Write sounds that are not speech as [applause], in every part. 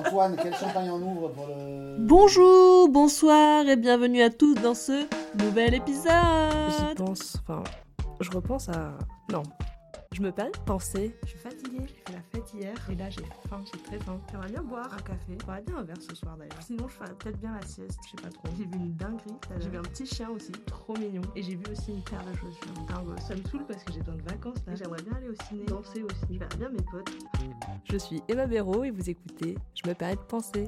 Antoine, quel champagne on ouvre pour le. Bonjour, bonsoir et bienvenue à tous dans ce nouvel épisode. J'y pense, enfin, je repense à. Non. Je me permets de penser. Je suis fatiguée, j'ai fait la fête hier et là j'ai faim, j'ai très faim. J'aimerais bien boire un café. J'aimerais bien un verre ce soir d'ailleurs. Sinon, je ferais peut-être bien la sieste, je sais pas trop. J'ai vu une dinguerie. J'ai vu un petit chien aussi, trop mignon. Et j'ai vu aussi une paire de chaussures. Dingo. Ça me saoule parce que j'ai besoin de vacances là. J'aimerais bien aller au ciné, danser aussi. Je verrais bien mes potes. Je suis Emma Béraud et vous écoutez Je me permets de penser.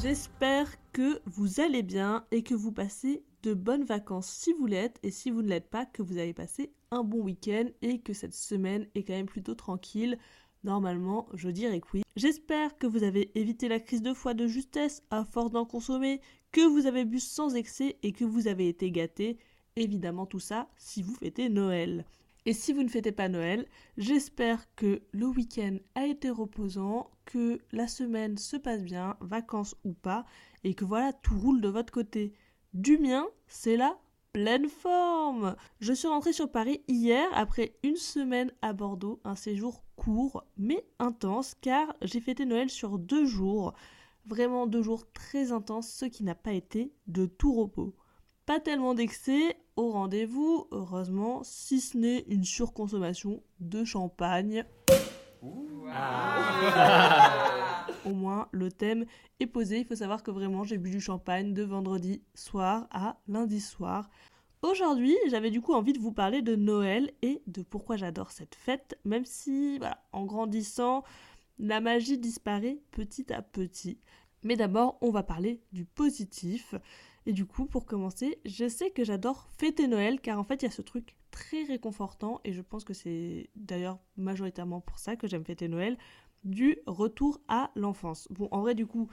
J'espère que vous allez bien et que vous passez de bonnes vacances si vous l'êtes et si vous ne l'êtes pas, que vous avez passé un bon week-end et que cette semaine est quand même plutôt tranquille. Normalement, je dirais que oui. J'espère que vous avez évité la crise de foi de justesse à force d'en consommer, que vous avez bu sans excès et que vous avez été gâté. Évidemment tout ça si vous fêtez Noël. Et si vous ne fêtez pas Noël, j'espère que le week-end a été reposant, que la semaine se passe bien, vacances ou pas, et que voilà, tout roule de votre côté. Du mien, c'est la pleine forme. Je suis rentrée sur Paris hier après une semaine à Bordeaux, un séjour court mais intense car j'ai fêté Noël sur deux jours. Vraiment deux jours très intenses, ce qui n'a pas été de tout repos. Pas tellement d'excès au rendez-vous, heureusement, si ce n'est une surconsommation de champagne. [laughs] Au moins, le thème est posé. Il faut savoir que vraiment, j'ai bu du champagne de vendredi soir à lundi soir. Aujourd'hui, j'avais du coup envie de vous parler de Noël et de pourquoi j'adore cette fête, même si, en grandissant, la magie disparaît petit à petit. Mais d'abord, on va parler du positif. Et du coup, pour commencer, je sais que j'adore fêter Noël car en fait, il y a ce truc très réconfortant et je pense que c'est d'ailleurs majoritairement pour ça que j'aime fêter Noël, du retour à l'enfance. Bon, en vrai, du coup,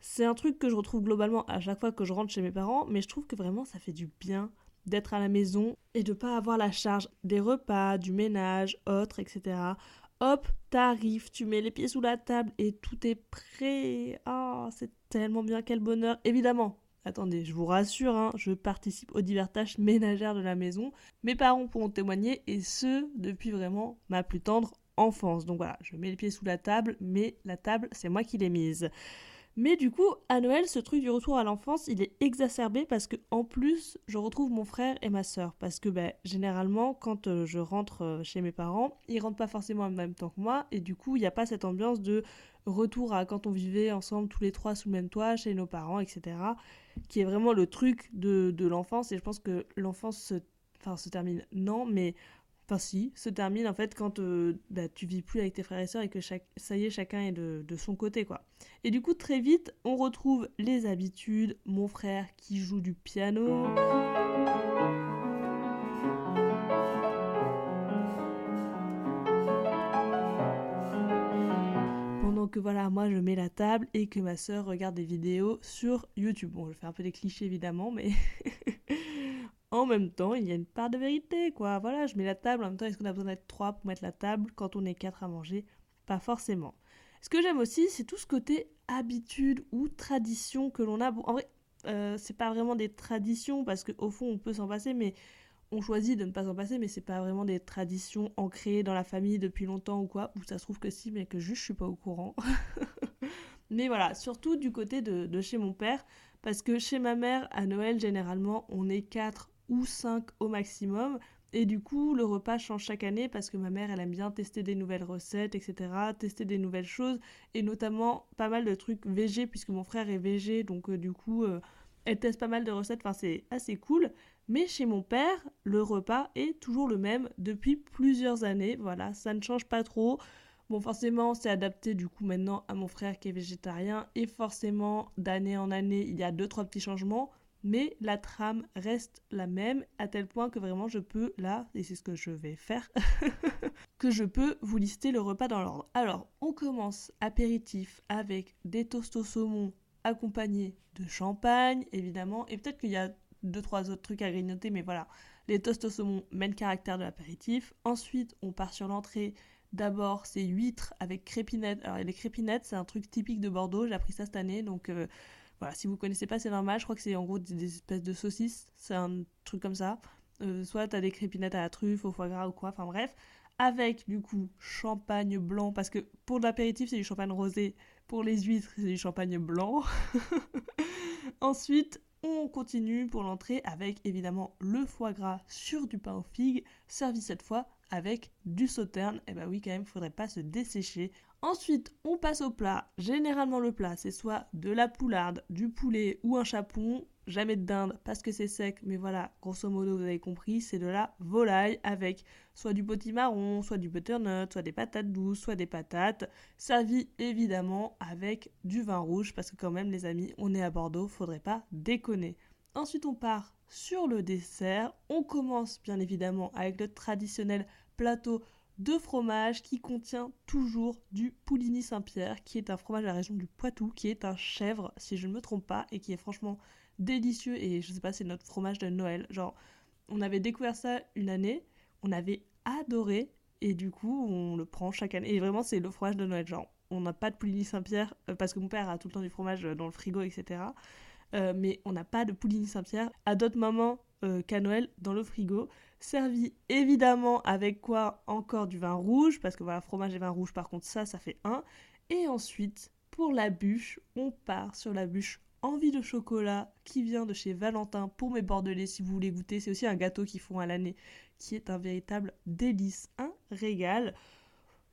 c'est un truc que je retrouve globalement à chaque fois que je rentre chez mes parents, mais je trouve que vraiment ça fait du bien d'être à la maison et de pas avoir la charge des repas, du ménage, autres, etc. Hop, t'arrives, tu mets les pieds sous la table et tout est prêt. Ah, c'est tellement bien, quel bonheur. Évidemment, attendez, je vous rassure, hein, je participe aux divers tâches ménagères de la maison. Mes parents pourront témoigner et ce, depuis vraiment ma plus tendre enfance. Donc voilà, je mets les pieds sous la table, mais la table, c'est moi qui l'ai mise. Mais du coup, à Noël, ce truc du retour à l'enfance, il est exacerbé parce que en plus, je retrouve mon frère et ma soeur. Parce que ben, généralement, quand euh, je rentre euh, chez mes parents, ils rentrent pas forcément en même temps que moi. Et du coup, il n'y a pas cette ambiance de retour à quand on vivait ensemble tous les trois sous le même toit, chez nos parents, etc. Qui est vraiment le truc de, de l'enfance. Et je pense que l'enfance se termine, non, mais Enfin si, se termine en fait quand euh, bah, tu vis plus avec tes frères et sœurs et que ça y est, chacun est de, de, son côté quoi. Et du coup très vite, on retrouve les habitudes, mon frère qui joue du piano. Pendant que voilà, moi je mets la table et que ma sœur regarde des vidéos sur YouTube. Bon, je fais un peu des clichés évidemment, mais [laughs] en même temps, il y a une part de vérité, quoi. Voilà, je mets la table, en même temps, est-ce qu'on a besoin d'être trois pour mettre la table quand on est quatre à manger? Pas forcément. Ce que j'aime aussi, c'est tout ce côté habitude ou tradition que l'on a. Bon, en vrai, euh, c'est pas vraiment des traditions, parce qu'au fond, on peut s'en passer, mais on choisit de ne pas s'en passer, mais c'est pas vraiment des traditions ancrées dans la famille depuis longtemps ou quoi, ou ça se trouve que si, mais que juste je suis pas au courant. [laughs] mais voilà, surtout du côté de, de, chez mon père, parce que chez ma mère, à Noël, généralement, on est quatre ou 5 au maximum. Et du coup, le repas change chaque année parce que ma mère, elle aime bien tester des nouvelles recettes, etc., tester des nouvelles choses, et notamment pas mal de trucs végé, puisque mon frère est végé, donc euh, du coup, euh, elle teste pas mal de recettes, enfin c'est assez cool. Mais chez mon père, le repas est toujours le même depuis plusieurs années, voilà, ça ne change pas trop. Bon, forcément, c'est adapté du coup maintenant à mon frère qui est végétarien, et forcément, d'année en année, il y a deux, trois petits changements, mais la trame reste la même à tel point que vraiment je peux là, et c'est ce que je vais faire, [laughs] que je peux vous lister le repas dans l'ordre. Alors, on commence apéritif avec des toasts au saumon accompagnés de champagne, évidemment, et peut-être qu'il y a deux trois autres trucs à grignoter, mais voilà, les toasts au saumon mènent caractère de l'apéritif. Ensuite, on part sur l'entrée. D'abord, c'est huîtres avec crépinettes. Alors, les crépinettes, c'est un truc typique de Bordeaux. J'ai appris ça cette année, donc euh, si vous connaissez pas, c'est normal. Je crois que c'est en gros des, espèces de saucisses. C'est un truc comme ça. Euh, soit t'as des crépinettes à la truffe, au foie gras ou quoi. Enfin bref. avec du coup champagne blanc, parce que pour l'apéritif c'est du champagne rosé, pour les huîtres c'est du champagne blanc. [laughs] Ensuite, on continue pour l'entrée avec évidemment le foie gras sur du pain aux figues, servi cette fois avec du sauterne. Et eh bah oui, quand même, faudrait pas se dessécher. Ensuite, on passe au plat. Généralement, le plat, c'est soit de la poularde, du poulet ou un chapon. Jamais de dinde parce que c'est sec, mais voilà, grosso modo, vous avez compris, c'est de la volaille avec soit du potimarron, soit du butternut, soit des patates douces, soit des patates, servi évidemment avec du vin rouge parce que quand même, les amis, on est à Bordeaux, faudrait pas déconner. Ensuite, on part sur le dessert. On commence bien évidemment avec le traditionnel plateau de fromage qui contient toujours du Pouligny Saint-Pierre, qui est un fromage de la région du Poitou, qui est un chèvre, si je ne me trompe pas, et qui est franchement délicieux. Et je sais pas, c'est notre fromage de Noël. Genre, on avait découvert ça une année, on avait adoré, et du coup, on le prend chaque année. Et vraiment, c'est le fromage de Noël. Genre, on n'a pas de Pouligny Saint-Pierre, euh, parce que mon père a tout le temps du fromage dans le frigo, etc. Euh, mais on n'a pas de Pouligny Saint-Pierre. À d'autres moments euh, qu'à Noël, dans le frigo servi évidemment avec quoi encore du vin rouge, parce que voilà, fromage et vin rouge, par contre, ça, ça fait un. Et ensuite, pour la bûche, on part sur la bûche envie de chocolat qui vient de chez Valentin pour mes bordelais si vous voulez goûter. C'est aussi un gâteau qu'ils font à l'année qui est un véritable délice, un régal.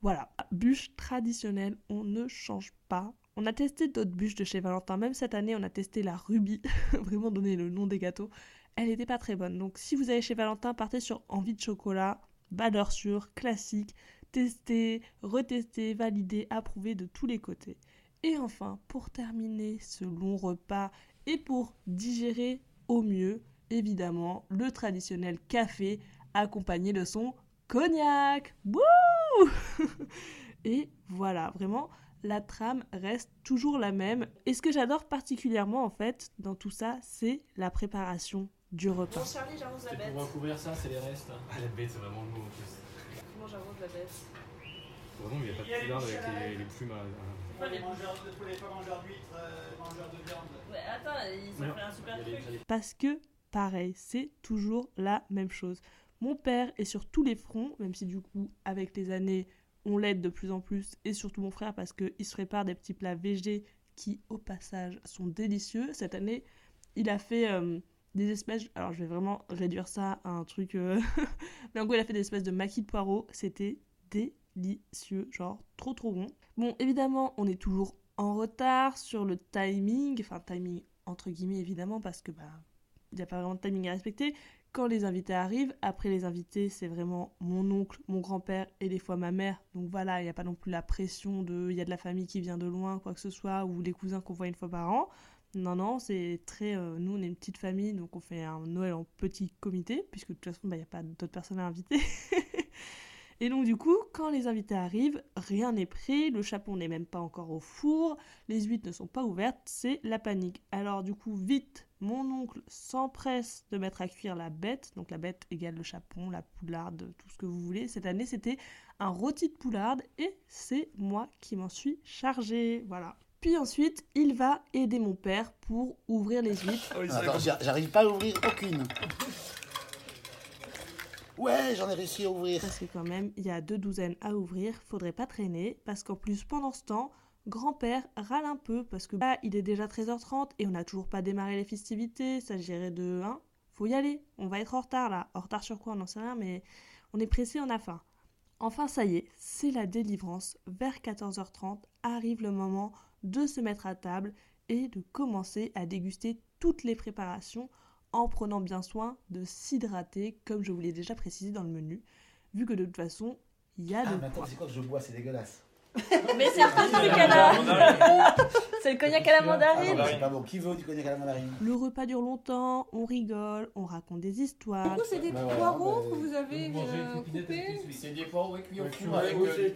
Voilà, bûche traditionnelle, on ne change pas. On a testé d'autres bûches de chez Valentin, même cette année on a testé la Ruby, [laughs] vraiment donner le nom des gâteaux elle n'était pas très bonne. Donc si vous allez chez Valentin, partez sur envie de chocolat, valeur sûre, classique, tester, retester, valider, approuver de tous les côtés. Et enfin, pour terminer ce long repas et pour digérer au mieux, évidemment, le traditionnel café accompagné de son cognac. Wouh [laughs] Et voilà, vraiment, la trame reste toujours la même. Et ce que j'adore particulièrement en fait dans tout ça, c'est la préparation du repas. Bon, Charlie, j'arrose la bête. Pour recouvrir ça, c'est les restes. Ah, la bête, c'est vraiment le mot en plus. Comment j'arrose la bête Vraiment, il n'y a pas de poularde avec les, les plumes à. Pas les mangeurs de poulet, pas mangeurs d'huîtres, euh, mangeurs de viande. Ouais, attends, ils ont fait un super truc. Parce que, pareil, c'est toujours la même chose. Mon père est sur tous les fronts, même si du coup, avec les années, on l'aide de plus en plus, et surtout mon frère, parce qu'il se prépare des petits plats végés qui, au passage, sont délicieux. Cette année, il a fait. Euh, des espèces. Alors, je vais vraiment réduire ça à un truc. Euh, [laughs] mais en gros, il a fait des espèces de maquis de poireaux. C'était délicieux. Genre, trop trop bon. Bon, évidemment, on est toujours en retard sur le timing. Enfin, timing entre guillemets, évidemment, parce que bah. Il n'y a pas vraiment de timing à respecter. Quand les invités arrivent, après les invités, c'est vraiment mon oncle, mon grand-père et des fois ma mère. Donc voilà, il n'y a pas non plus la pression de il y a de la famille qui vient de loin, quoi que ce soit, ou les cousins qu'on voit une fois par an. Non, non, c'est très. Euh, nous, on est une petite famille, donc on fait un Noël en petit comité, puisque de toute façon, il bah, n'y a pas d'autres personnes à inviter. [laughs] Et donc, du coup, quand les invités arrivent, rien n'est prêt, le chapon n'est même pas encore au four, les huîtres ne sont pas ouvertes, c'est la panique. Alors, du coup, vite, mon oncle s'empresse de mettre à cuire la bête, donc la bête égale le chapon, la poularde, tout ce que vous voulez. Cette année, c'était un rôti de poularde et c'est moi qui m'en suis chargée. Voilà. Puis ensuite, il va aider mon père pour ouvrir les huîtres. Ah Attends, j'arrive pas à ouvrir aucune. Ouais, j'en ai réussi à ouvrir. Parce que quand même, il y a deux douzaines à ouvrir, faudrait pas traîner, parce qu'en plus, pendant ce temps, grand-père râle un peu, parce que bah, il est déjà 13h30 et on n'a toujours pas démarré les festivités, ça gérait de 1. Faut y aller, on va être en retard là. En retard sur quoi, on n'en sait rien, mais on est pressé, on a faim. Enfin, ça y est, c'est la délivrance. Vers 14h30 arrive le moment de se mettre à table et de commencer à déguster toutes les préparations en prenant bien soin de s'hydrater, comme je vous l'ai déjà précisé dans le menu, vu que de toute façon, il y a ah, de mais attends, c'est quoi que je bois C'est dégueulasse. [laughs] Mais c'est un truc à la... C'est le cognac à la mandarine. Ah, c'est pas bon. Qui veut du cognac à la mandarine Le repas dure longtemps, on rigole, on raconte des histoires. Du coup, c'est des Bah poireaux bah, que vous avez euh, coupés. C'est des poireaux cuits au four avec euh,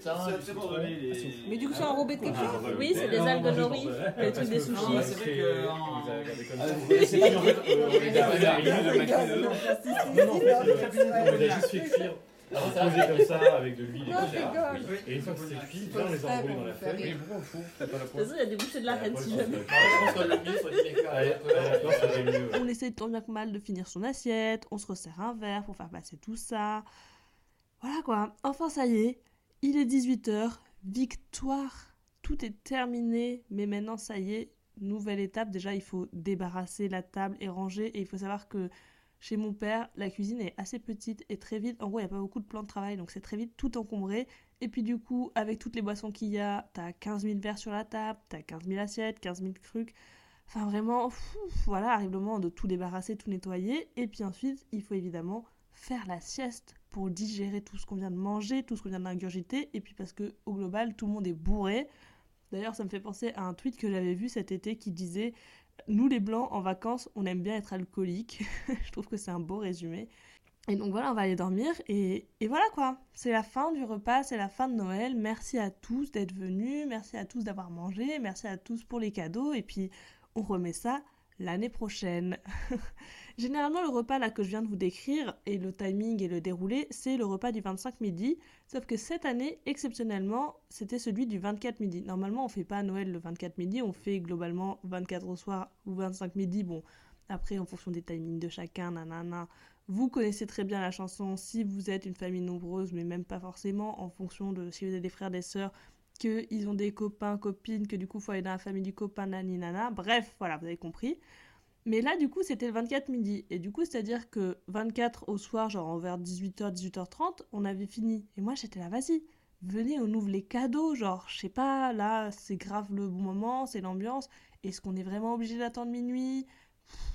Mais du coup, c'est enrobé de quelque chose Oui, c'est des algues nori, le truc des sushis. Ah, c'est vrai c'est- que- Ah, pas euh, on a juste fait cuire, reposer comme ça, avec de l'huile, Non, je etc. rigole. Et une fois que c'est cuit, on les a enroulés dans la feuille. Oui, pourquoi on fout T'as pas la De toute pointe. façon, il y a des bouchées de la Et reine si jamais. Je pense que le mieux, c'est mieux. On essaie tant bien que mal de finir son assiette, on se resserre un verre pour faire passer tout ça. Voilà quoi, enfin ça y est, il est 18h, victoire, tout est terminé, mais maintenant ça y est, nouvelle étape, déjà il faut débarrasser la table et ranger, et il faut savoir que chez mon père, la cuisine est assez petite et très vite, en gros il n'y a pas beaucoup de plans de travail, donc c'est très vite tout encombré, et puis du coup, avec toutes les boissons qu'il y a, t'as 15 000 verres sur la table, t'as 15 000 assiettes, 15 000 trucs, enfin vraiment, voilà, arrive le moment de tout débarrasser, tout nettoyer, et puis ensuite, il faut évidemment faire la sieste pour digérer tout ce qu'on vient de manger, tout ce qu'on vient d'ingurgiter, et puis parce que au global, tout le monde est bourré. D'ailleurs, ça me fait penser à un tweet que j'avais vu cet été qui disait Nous les blancs en vacances, on aime bien être alcooliques. [laughs] Je trouve que c'est un beau résumé. Et donc voilà, on va aller dormir et, et voilà quoi. C'est la fin du repas, c'est la fin de Noël. Merci à tous d'être venus, merci à tous d'avoir mangé, merci à tous pour les cadeaux et puis on remet ça l'année prochaine. [laughs] Généralement, le repas là que je viens de vous décrire et le timing et le déroulé, c'est le repas du 25 midi. Sauf que cette année, exceptionnellement, c'était celui du 24 midi. Normalement, on fait pas Noël le 24 midi, on fait globalement 24 au soir ou 25 midi. Bon, après, en fonction des timings de chacun, nanana. Vous connaissez très bien la chanson si vous êtes une famille nombreuse, mais même pas forcément, en fonction de si vous avez des frères, des sœurs, qu'ils ont des copains, copines, que du coup, il faut aller dans la famille du copain, nani, nana. Bref, voilà, vous avez compris. Mais là, du coup, c'était le 24 midi. Et du coup, c'est-à-dire que 24 au soir, genre vers 18h, 18h30, on avait fini. Et moi, j'étais là, vas-y, venez, on ouvre les cadeaux. Genre, je sais pas, là, c'est grave le bon moment, c'est l'ambiance. Est-ce qu'on est vraiment obligé d'attendre minuit?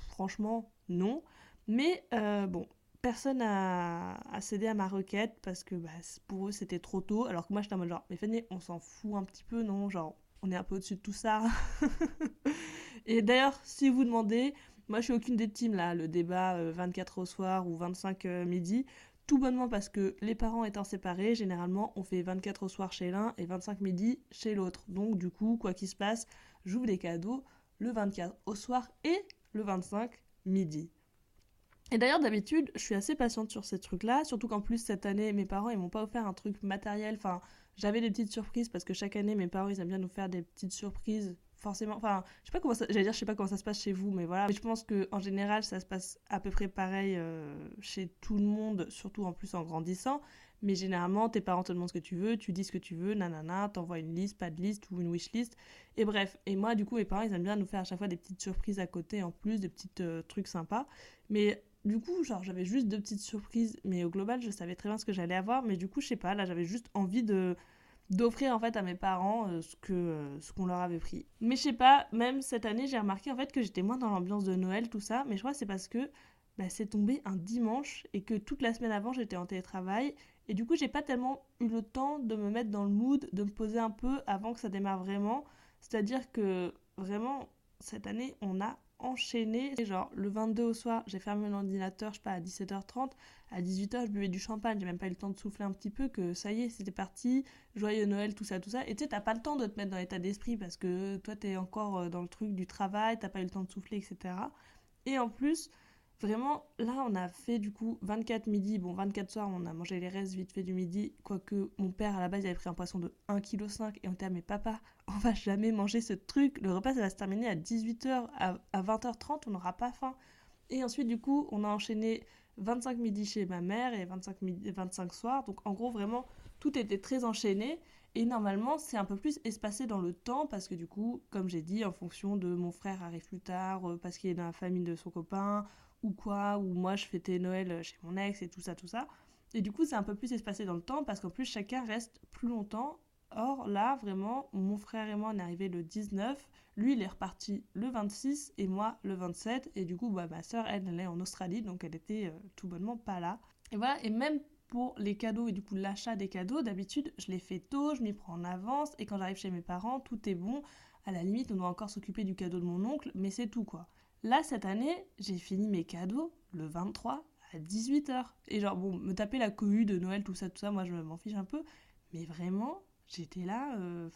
Franchement, non. Mais euh, bon, personne n'a cédé à ma requête parce que bah, pour eux, c'était trop tôt. Alors que moi, j'étais en mode genre, mais venez, on s'en fout un petit peu, non? Genre, on est un peu au-dessus de tout ça. [laughs] Et d'ailleurs, si vous demandez, moi je suis aucune des teams là, le débat 24 euh, au soir ou 25 euh, midi, tout bonnement parce que les parents étant séparés, généralement on fait 24 au soir chez l'un et 25 midi chez l'autre. Donc du coup, quoi qu'il se passe, j'ouvre des cadeaux le 24 au soir et le 25 midi. Et d'ailleurs, d'habitude, je suis assez patiente sur ces trucs-là, surtout qu'en plus, cette année, mes parents, ils m'ont pas offert un truc matériel. Enfin, j'avais des petites surprises parce que chaque année, mes parents, ils aiment bien nous faire des petites surprises forcément. Enfin je sais pas comment ça j'allais dire je sais pas comment ça se passe chez vous mais voilà. Mais je pense que en général ça se passe à peu près pareil euh, chez tout le monde surtout en plus en grandissant. Mais généralement tes parents te demandent ce que tu veux tu dis ce que tu veux nanana t'envoies une liste pas de liste ou une wish list. Et bref et moi du coup mes parents ils aiment bien nous faire à chaque fois des petites surprises à côté en plus des petits euh, trucs sympas. Mais du coup, genre, j'avais juste deux petites surprises, mais au global, je savais très bien ce que j'allais avoir. Mais du coup, je sais pas, là, j'avais juste envie d'offrir en fait à mes parents euh, euh, ce qu'on leur avait pris. Mais je sais pas, même cette année, j'ai remarqué en fait que j'étais moins dans l'ambiance de Noël tout ça, mais je crois que c'est parce que bah, c'est tombé un dimanche et que toute la semaine avant, j'étais en télétravail et du coup, j'ai pas tellement eu le temps de me mettre dans le mood, de me poser un peu avant que ça démarre vraiment. C'est-à-dire que vraiment cette année, on a enchaîné. Genre, le 22 au soir, j'ai fermé mon ordinateur, je sais pas, à 17h30. À 18h, je buvais du champagne. J'ai même pas eu le temps de souffler un petit peu, que ça y est, c'était parti. Joyeux Noël, tout ça, tout ça. Et tu sais, t'as pas le temps de te mettre dans l'état d'esprit parce que toi, t'es encore euh, dans le truc du travail, t'as pas eu le temps de souffler, etc. Et en plus, Vraiment, là, on a fait du coup 24 midi. Bon, 24 soirs, on a mangé les restes vite fait du midi. Quoique mon père, à la base, il avait pris un poisson de 1,5 kg. Et on était à mais papa, [laughs] on va jamais manger ce truc. Le repas, ça va se terminer à 18h. À, 20h30, on n'aura pas faim. Et ensuite, du coup, on a enchaîné 25 midi chez ma mère et 25, midi, 25 soirs. Donc, en gros, vraiment, tout était très enchaîné. Et normalement, c'est un peu plus espacé dans le temps parce que du coup, comme j'ai dit, en fonction de mon frère arrive plus tard, euh, parce qu'il est dans la famille de son copain, ou quoi, ou moi je fêtais Noël chez mon ex et tout ça, tout ça. Et du coup, c'est un peu plus espacé dans le temps parce qu'en plus, chacun reste plus longtemps. Or, là, vraiment, mon frère et moi, on est arrivés le 19. Lui, il est reparti le 26 et moi le 27. Et du coup, bah, ma soeur, elle, elle est en Australie, donc elle était euh, tout bonnement pas là. Et voilà, et même pour les cadeaux et du coup l'achat des cadeaux, d'habitude, je les fais tôt, je m'y prends en avance. Et quand j'arrive chez mes parents, tout est bon. À la limite, on doit encore s'occuper du cadeau de mon oncle, mais c'est tout quoi. Là, cette année, j'ai fini mes cadeaux le 23 à 18h. Et genre, bon, me taper la cohue de Noël, tout ça, tout ça, moi je m'en fiche un peu. Mais vraiment, j'étais là, euh,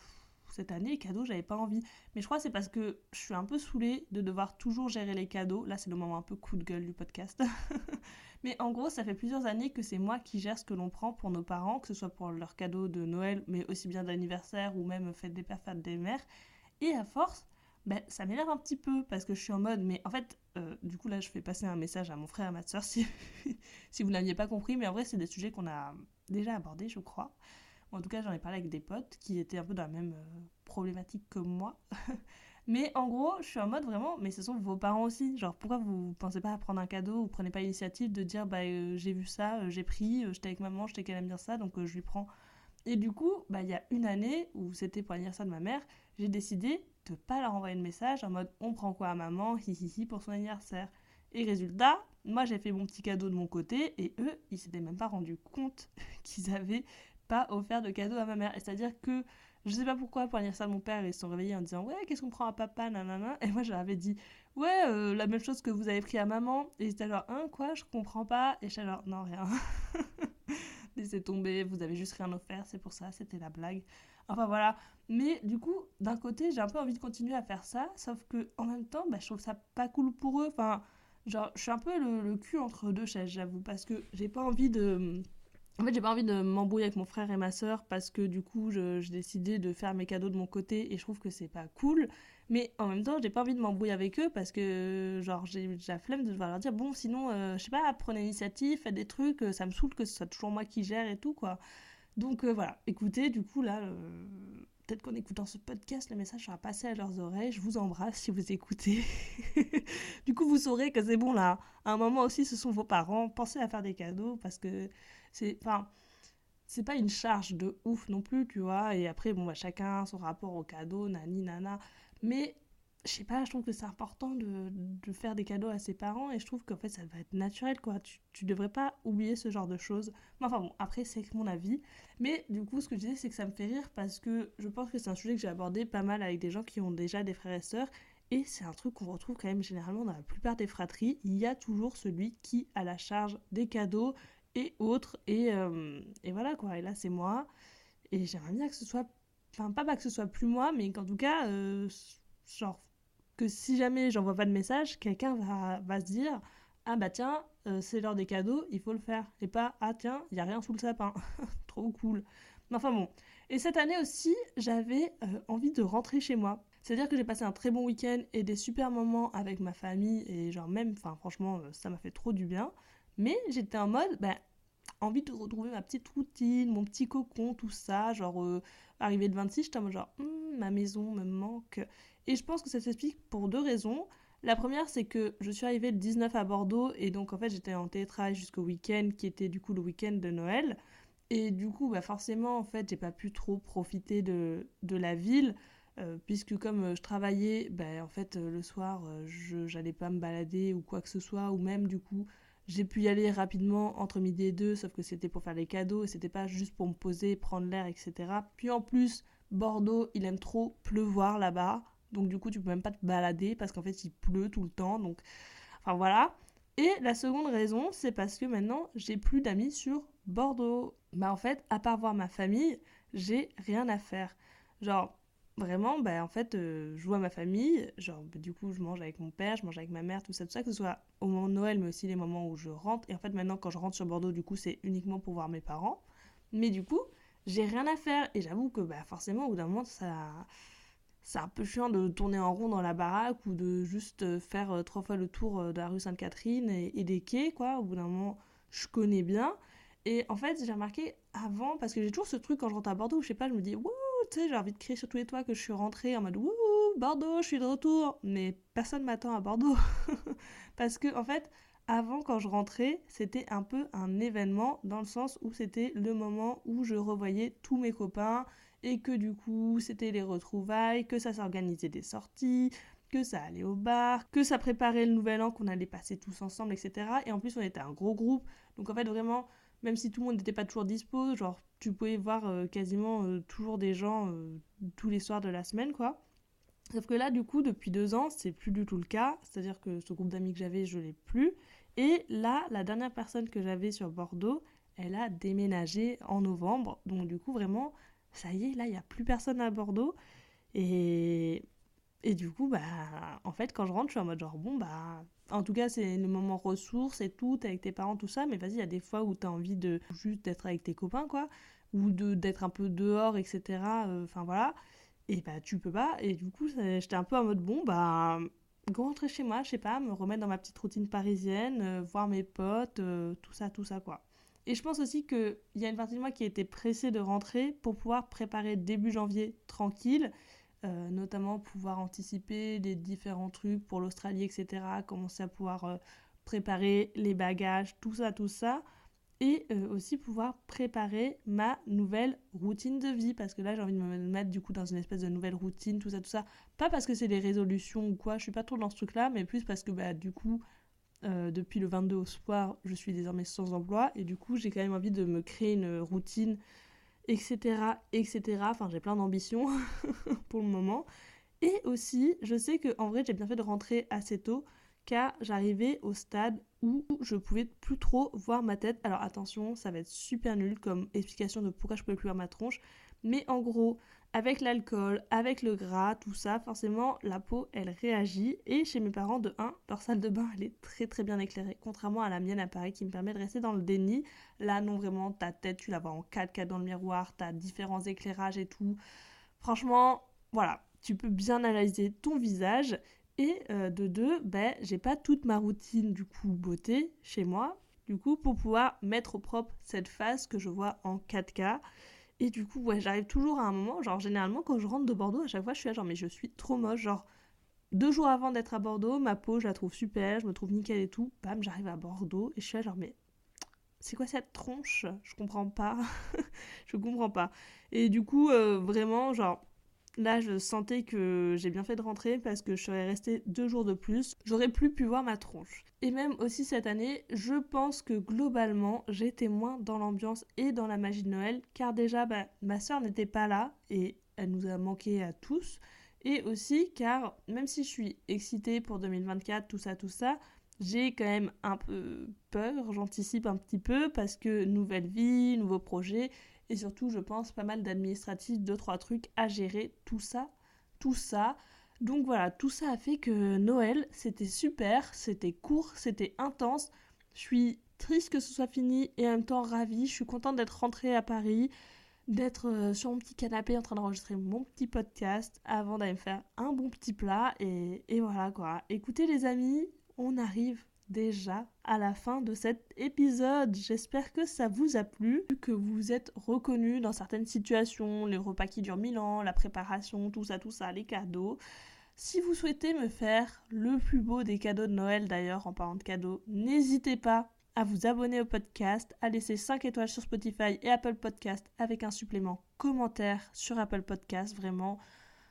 cette année, cadeaux, j'avais pas envie. Mais je crois que c'est parce que je suis un peu saoulée de devoir toujours gérer les cadeaux. Là, c'est le moment un peu coup de gueule du podcast. [laughs] Mais en gros, ça fait plusieurs années que c'est moi qui gère ce que l'on prend pour nos parents, que ce soit pour leurs cadeaux de Noël, mais aussi bien d'anniversaire ou même fête des pères, fête des mères. Et à force, ben, ça m'énerve un petit peu parce que je suis en mode, mais en fait, euh, du coup là je fais passer un message à mon frère et à ma soeur [laughs] si, si vous n'aviez pas compris, mais en vrai c'est des sujets qu'on a déjà abordé, je crois. En tout cas, j'en ai parlé avec des potes qui étaient un peu dans la même euh, problématique que moi. [laughs] mais en gros, je suis en mode vraiment, mais ce sont vos parents aussi. Genre, pourquoi vous pensez pas à prendre un cadeau ou prenez pas l'initiative de dire, bah, euh, j'ai vu ça, j'ai pris, j'étais avec maman, j'étais qu'elle aime bien ça, donc je lui prends. Et du coup, bah, il y a une année où c'était pour l'anniversaire de ma mère, j'ai décidé de pas leur envoyer de message en mode, on prend quoi à maman, hi hi hi, pour son anniversaire. Et résultat, moi j'ai fait mon petit cadeau de mon côté et eux, ils s'étaient même pas rendus compte [laughs] qu'ils avaient pas offert de cadeau à ma mère. C'est-à-dire que je sais pas pourquoi, pour l'anniversaire de mon père, ils se sont réveillés en disant Ouais, qu'est-ce qu'on prend à papa nanana. Et moi, je leur avais dit Ouais, euh, la même chose que vous avez pris à maman. Et ils étaient genre Hein, quoi Je comprends pas. Et j'étais genre Non, rien. [laughs] Laissez tomber, vous avez juste rien offert, c'est pour ça, c'était la blague. Enfin voilà. Mais du coup, d'un côté, j'ai un peu envie de continuer à faire ça, sauf que en même temps, bah, je trouve ça pas cool pour eux. Enfin, genre, je suis un peu le, cul entre deux chaises, j'avoue, parce que j'ai pas envie de. En fait, j'ai pas envie de m'embrouiller avec mon frère et ma soeur parce que du coup, j'ai décidé de faire mes cadeaux de mon côté et je trouve que c'est pas cool. Mais en même temps, j'ai pas envie de m'embrouiller avec eux parce que, genre, j'ai j'ai la flemme de devoir leur dire bon, sinon, euh, je sais pas, prenez l'initiative, faites des trucs, euh, ça me saoule que ce soit toujours moi qui gère et tout, quoi. Donc euh, voilà, écoutez, du coup, là, euh, peut-être qu'en écoutant ce podcast, le message sera passé à leurs oreilles. Je vous embrasse si vous écoutez. [laughs] du coup, vous saurez que c'est bon, là. À un moment aussi, ce sont vos parents. Pensez à faire des cadeaux parce que c'est. Enfin c'est pas une charge de ouf non plus, tu vois. Et après, bon, bah, chacun son rapport au cadeau, nani, nana. Mais je sais pas, je trouve que c'est important de, faire des cadeaux à ses parents et je trouve qu'en fait, ça va être naturel, quoi. Tu, devrais pas oublier ce genre de choses. Mais enfin bon, après, c'est mon avis. Mais du coup, ce que je disais, c'est que ça me fait rire parce que je pense que c'est un sujet que j'ai abordé pas mal avec des gens qui ont déjà des frères et sœurs. Et c'est un truc qu'on retrouve quand même généralement dans la plupart des fratries. Il y a toujours celui qui a la charge des cadeaux et autres. Et, euh, et voilà quoi. Et là, c'est moi. Et j'aimerais bien que ce soit. Enfin, pas, pas que ce soit plus moi, mais qu'en tout cas, euh, genre, que si jamais j'envoie pas de message, quelqu'un va, va se dire Ah bah tiens, euh, c'est l'heure des cadeaux, il faut le faire. Et pas Ah tiens, il y a rien sous le sapin. [laughs] Trop cool. Mais enfin bon. Et cette année aussi, j'avais euh, envie de rentrer chez moi. C'est-à-dire que j'ai passé un très bon week-end et des super moments avec ma famille. Et genre, même, enfin, franchement, euh, ça m'a fait trop du bien. Mais j'étais en mode, bah, envie de retrouver ma petite routine, mon petit cocon, tout ça. Genre, euh, arrivé le 26, j'étais en mode genre, Hum, ma maison me manque. Et je pense que ça s'explique pour deux raisons. La première, c'est que je suis arrivée le 19 à Bordeaux et donc en fait j'étais en télétravail jusqu'au week-end qui était du coup le week-end de Noël. Et du coup, bah forcément, en fait, j'ai pas pu trop profiter de, de la ville. euh, puisque comme euh, je travaillais, bah, en fait, euh, le soir, je j'allais pas me balader ou quoi que ce soit, ou même du coup, j'ai pu y aller rapidement entre midi et deux, sauf que c'était pour faire les cadeaux et c'était pas juste pour me poser, prendre l'air, etc. Puis en plus, Bordeaux, il aime trop pleuvoir là-bas. Donc du coup, tu peux même pas te balader parce qu'en fait, il pleut tout le temps. Donc, enfin voilà. Et la seconde raison, c'est parce que maintenant, j'ai plus d'amis sur Bordeaux. Bah en fait, à part voir ma famille, j'ai rien à faire. Genre, vraiment, bah en fait, euh, je vois ma famille. Genre, bah, du coup, je mange avec mon père, je mange avec ma mère, tout ça, tout ça, que ce soit au moment de Noël, mais aussi les moments où je rentre. Et en fait, maintenant, quand je rentre sur Bordeaux, du coup, c'est uniquement pour voir mes parents. Mais du coup, j'ai rien à faire. Et j'avoue que bah, forcément, au bout d'un moment, ça... c'est un peu chiant de tourner en rond dans la baraque ou de juste euh, faire euh, trois fois le tour euh, de la rue Sainte-Catherine et, des quais, quoi. Au bout d'un moment, je connais bien. Et en fait, j'ai remarqué avant, parce que j'ai toujours ce truc quand je rentre à Bordeaux, je sais pas, je me dis, wouh, tu sais, j'ai envie de crier sur tous les toits que je suis rentrée en mode, wouh, Bordeaux, je suis de retour. Mais personne m'attend à Bordeaux. [laughs] parce que, en fait, avant, quand je rentrais, c'était un peu un événement dans le sens où c'était le moment où je revoyais tous mes copains et que du coup, c'était les retrouvailles, que ça s'organisait des sorties, que ça allait au bar, que ça préparait le nouvel an qu'on allait passer tous ensemble, etc. Et en plus, on était un gros groupe. Donc en fait, vraiment, même si tout le monde n'était pas toujours dispo, genre, tu pouvais voir euh, quasiment euh, toujours des gens euh, tous les soirs de la semaine, quoi. Sauf que là, du coup, depuis deux ans, c'est plus du tout le cas. C'est-à-dire que ce groupe d'amis que j'avais, je l'ai plus. Et là, la dernière personne que j'avais sur Bordeaux, elle a déménagé en novembre. Donc du coup, vraiment, ça y est, là, il n'y a plus personne à Bordeaux. Et, et du coup, bah, en fait, quand je rentre, je suis en mode genre, bon, bah, en tout cas, c'est le moment ressources et tout, t'es avec tes parents, tout ça. Mais vas-y, il y a des fois où t'as envie de juste d'être avec tes copains, quoi. Ou d'être un peu dehors, etc. Euh, Enfin, voilà. Et bah, tu peux pas. Et du coup, j'étais un peu en mode, bon, bah, rentrer chez moi, je sais pas, me remettre dans ma petite routine parisienne, euh, voir mes potes, euh, tout ça, tout ça, quoi. Et je pense aussi qu'il y a une partie de moi qui était pressée de rentrer pour pouvoir préparer début janvier tranquille, euh, notamment pouvoir anticiper les différents trucs pour l'Australie, etc. Commencer à pouvoir euh, préparer les bagages, tout ça, tout ça. Et euh, aussi pouvoir préparer ma nouvelle routine de vie. Parce que là, j'ai envie de me mettre du coup dans une espèce de nouvelle routine, tout ça, tout ça. Pas parce que c'est des résolutions ou quoi, je suis pas trop dans ce truc-là, mais plus parce que bah, du coup, euh, depuis le 22 au soir, je suis désormais sans emploi. Et du coup, j'ai quand même envie de me créer une routine, etc. etc. Enfin, j'ai plein d'ambitions [laughs] pour le moment. Et aussi, je sais que en vrai, j'ai bien fait de rentrer assez tôt car j'arrivais au stade où je pouvais plus trop voir ma tête. Alors attention, ça va être super nul comme explication de pourquoi je pouvais plus voir ma tronche. Mais en gros, avec l'alcool, avec le gras, tout ça, forcément, la peau, elle réagit. Et chez mes parents, de 1, leur salle de bain, elle est très très bien éclairée. Contrairement à la mienne à Paris qui me permet de rester dans le déni. Là, non, vraiment, ta tête, tu la vois en 4K dans le miroir, t'as différents éclairages et tout. Franchement, voilà, tu peux bien analyser ton visage. Et euh, de deux, ben, j'ai pas toute ma routine du coup beauté chez moi, du coup pour pouvoir mettre au propre cette face que je vois en 4K. Et du coup, ouais, j'arrive toujours à un moment, genre généralement quand je rentre de Bordeaux, à chaque fois je suis là genre mais je suis trop moche, genre deux jours avant d'être à Bordeaux, ma peau je la trouve super, je me trouve nickel et tout, bam j'arrive à Bordeaux et je suis là genre mais c'est quoi cette tronche? Je comprends pas, [laughs] je comprends pas. Et du coup, euh, vraiment genre Là, je sentais que j'ai bien fait de rentrer parce que je serais restée deux jours de plus. J'aurais plus pu voir ma tronche. Et même aussi cette année, je pense que globalement, j'étais moins dans l'ambiance et dans la magie de Noël, car déjà, bah, ma soeur n'était pas là et elle nous a manqué à tous. Et aussi car même si je suis excitée pour 2024, tout ça, tout ça, j'ai quand même un peu peur, j'anticipe un petit peu parce que nouvelle vie, nouveau projet et surtout, je pense, pas mal d'administratifs, deux, trois trucs à gérer, tout ça, tout ça. Donc voilà, tout ça a fait que Noël, c'était super, c'était court, c'était intense. Je suis triste que ce soit fini et en même temps ravie. Je suis contente d'être rentrée à Paris, d'être euh, sur mon petit canapé en train d'enregistrer mon petit podcast avant d'aller me faire un bon petit plat. Et, et voilà quoi. Écoutez les amis, on arrive déjà à la fin de cet épisode. J'espère que ça vous a plu, que vous êtes reconnus dans certaines situations, les repas qui durent mille ans, la préparation, tout ça, tout ça, les cadeaux. Si vous souhaitez me faire le plus beau des cadeaux de Noël d'ailleurs en parlant de cadeaux, n'hésitez pas à vous abonner au podcast, à laisser 5 étoiles sur Spotify et Apple Podcast avec un supplément commentaire sur Apple Podcast. Vraiment,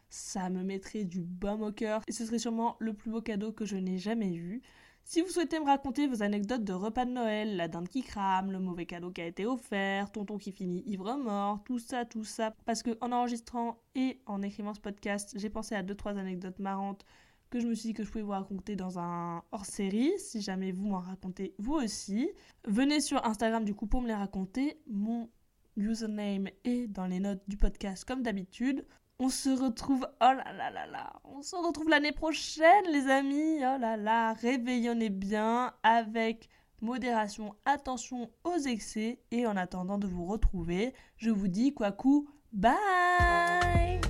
ça me mettrait du baume au cœur et ce serait sûrement le plus beau cadeau que je n'ai jamais eu. Si vous souhaitez me raconter vos anecdotes de repas de Noël, la dinde qui crame, le mauvais cadeau qui a été offert, tonton qui finit ivre mort, tout ça, tout ça, parce que en enregistrant et en écrivant ce podcast, j'ai pensé à deux trois anecdotes marrantes que je me suis dit que je pouvais vous raconter dans un hors-série, si jamais vous m'en racontez vous aussi. Venez sur Instagram du coup pour me les raconter. Mon username est dans les notes du podcast comme d'habitude. On se retrouve, oh là là là on se retrouve l'année prochaine les amis, oh là là, réveillonnez bien avec modération, attention aux excès et en attendant de vous retrouver, je vous dis quoi coup, bye